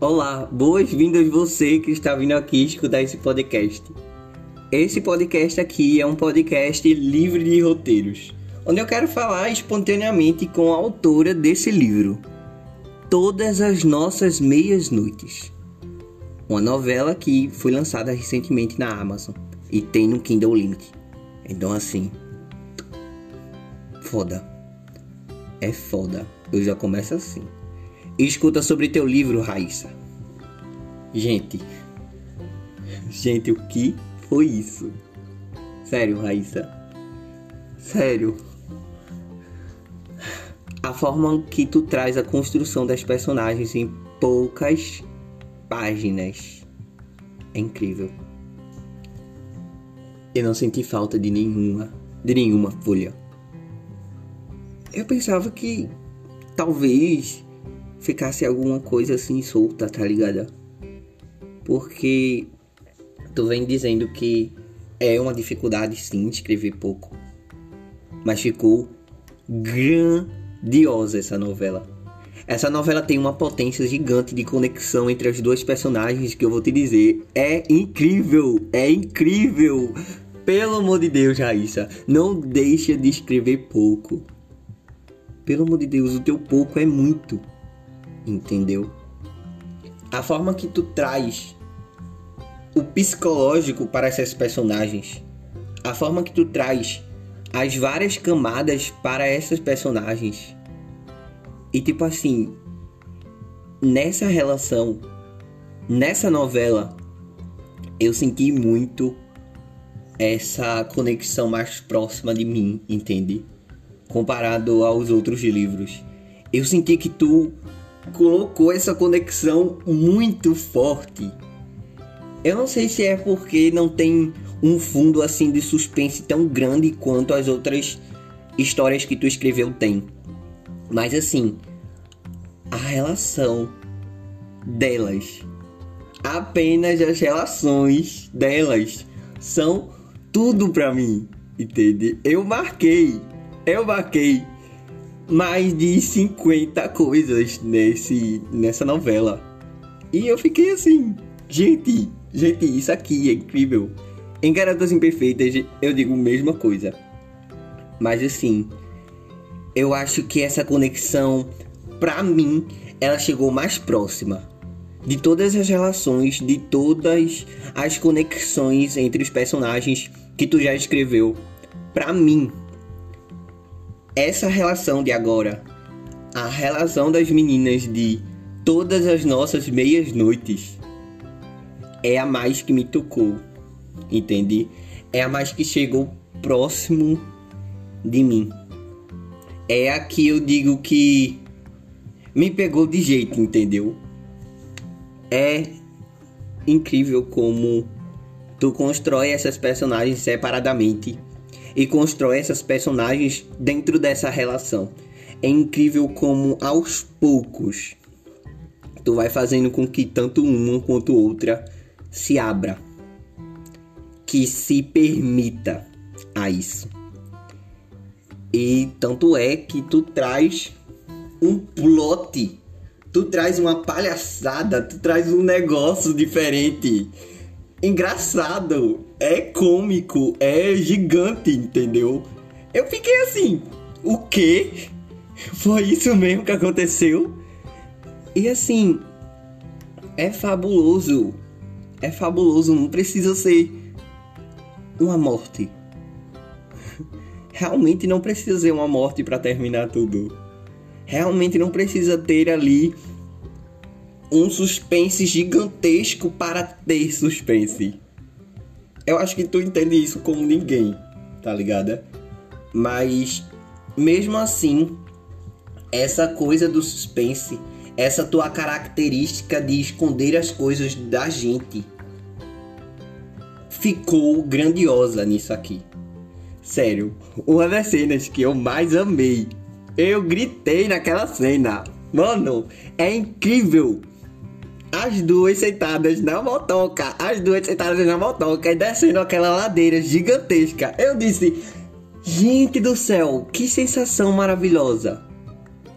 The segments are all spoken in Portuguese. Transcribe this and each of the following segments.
Olá, boas-vindas você que está vindo aqui escutar esse podcast. Esse podcast aqui é um podcast livre de roteiros, onde eu quero falar espontaneamente com a autora desse livro, Todas as Nossas Meias Noites. Uma novela que foi lançada recentemente na Amazon e tem no Kindle Limited. Então assim, foda. É foda. Eu já começo assim. Escuta sobre teu livro, Raíssa. Gente. Gente, o que foi isso? Sério, Raíssa. Sério. A forma que tu traz a construção das personagens em poucas páginas é incrível. Eu não senti falta de nenhuma, de nenhuma folha. Eu pensava que talvez ficasse alguma coisa assim solta, tá ligado? Porque tu vem dizendo que é uma dificuldade sim escrever pouco. Mas ficou grandiosa essa novela. Essa novela tem uma potência gigante de conexão entre as duas personagens que eu vou te dizer. É incrível! É incrível! Pelo amor de Deus, Raíssa, não deixa de escrever pouco. Pelo amor de Deus, o teu pouco é muito. Entendeu? A forma que tu traz o psicológico para essas personagens, a forma que tu traz as várias camadas para essas personagens. E tipo assim, nessa relação, nessa novela, eu senti muito essa conexão mais próxima de mim, entende? comparado aos outros livros. Eu senti que tu colocou essa conexão muito forte. Eu não sei se é porque não tem um fundo assim de suspense tão grande quanto as outras histórias que tu escreveu tem. Mas assim, a relação delas, apenas as relações delas são tudo para mim, entende? Eu marquei eu marquei mais de 50 coisas nesse, nessa novela. E eu fiquei assim, gente, gente, isso aqui é incrível. Em Garotas Imperfeitas eu digo a mesma coisa. Mas assim, eu acho que essa conexão, pra mim, ela chegou mais próxima de todas as relações, de todas as conexões entre os personagens que tu já escreveu. Pra mim, essa relação de agora, a relação das meninas de todas as nossas meias noites, é a mais que me tocou, entende? É a mais que chegou próximo de mim. É a que eu digo que me pegou de jeito, entendeu? É incrível como tu constrói essas personagens separadamente e constrói essas personagens dentro dessa relação. É incrível como aos poucos tu vai fazendo com que tanto uma quanto outra se abra, que se permita a isso. E tanto é que tu traz um plot, tu traz uma palhaçada, tu traz um negócio diferente engraçado, é cômico, é gigante, entendeu? Eu fiquei assim, o quê? Foi isso mesmo que aconteceu? E assim, é fabuloso. É fabuloso, não precisa ser uma morte. Realmente não precisa ser uma morte para terminar tudo. Realmente não precisa ter ali um suspense gigantesco para ter suspense. Eu acho que tu entende isso como ninguém, tá ligado? Mas mesmo assim, essa coisa do suspense, essa tua característica de esconder as coisas da gente, ficou grandiosa nisso aqui. Sério, uma das cenas que eu mais amei. Eu gritei naquela cena. Mano, é incrível as duas sentadas na motoca, as duas sentadas na motoca e descendo aquela ladeira gigantesca. Eu disse, gente do céu, que sensação maravilhosa,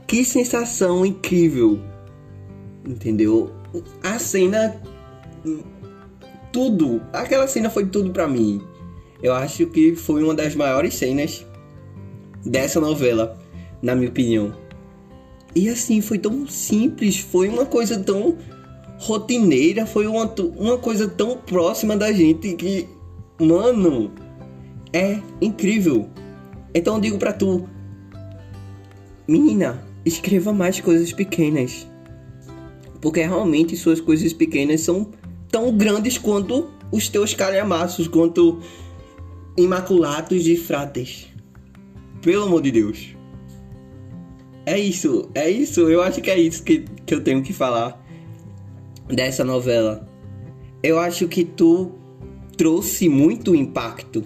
que sensação incrível, entendeu? a cena. Tudo. Aquela cena foi tudo pra mim. Eu acho que foi uma das maiores cenas dessa novela, na minha opinião. E assim, foi tão simples, foi uma coisa tão rotineira, foi uma, uma coisa tão próxima da gente que, mano, é incrível. Então eu digo pra tu, menina, escreva mais coisas pequenas. Porque realmente suas coisas pequenas são tão grandes quanto os teus calhamaços, quanto Imaculados de Frates. Pelo amor de Deus. É isso, é isso. Eu acho que é isso que, que eu tenho que falar dessa novela. Eu acho que tu trouxe muito impacto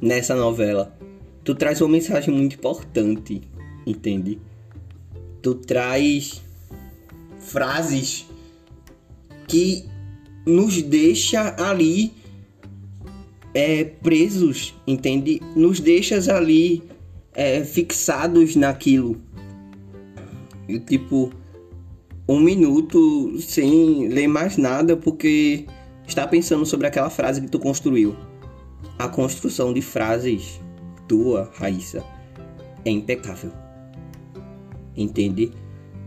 nessa novela. Tu traz uma mensagem muito importante, entende? Tu traz frases que nos deixa ali é, presos, entende? Nos deixas ali é, fixados naquilo. E, tipo, um minuto sem ler mais nada porque está pensando sobre aquela frase que tu construiu. A construção de frases tua, Raíssa, é impecável. Entende?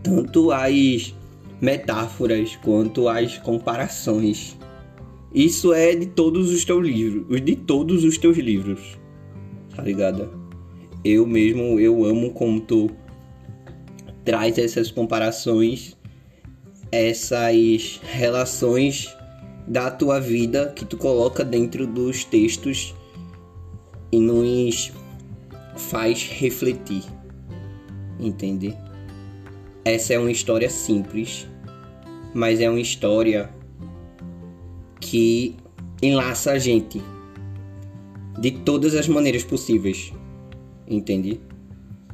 Tanto as metáforas quanto as comparações. Isso é de todos os teus livros, de todos os teus livros. Tá ligado? eu mesmo eu amo como tu traz essas comparações, essas relações da tua vida que tu coloca dentro dos textos e nos faz refletir. Entende? Essa é uma história simples, mas é uma história que enlaça a gente de todas as maneiras possíveis entende?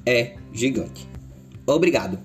É gigante. Obrigado.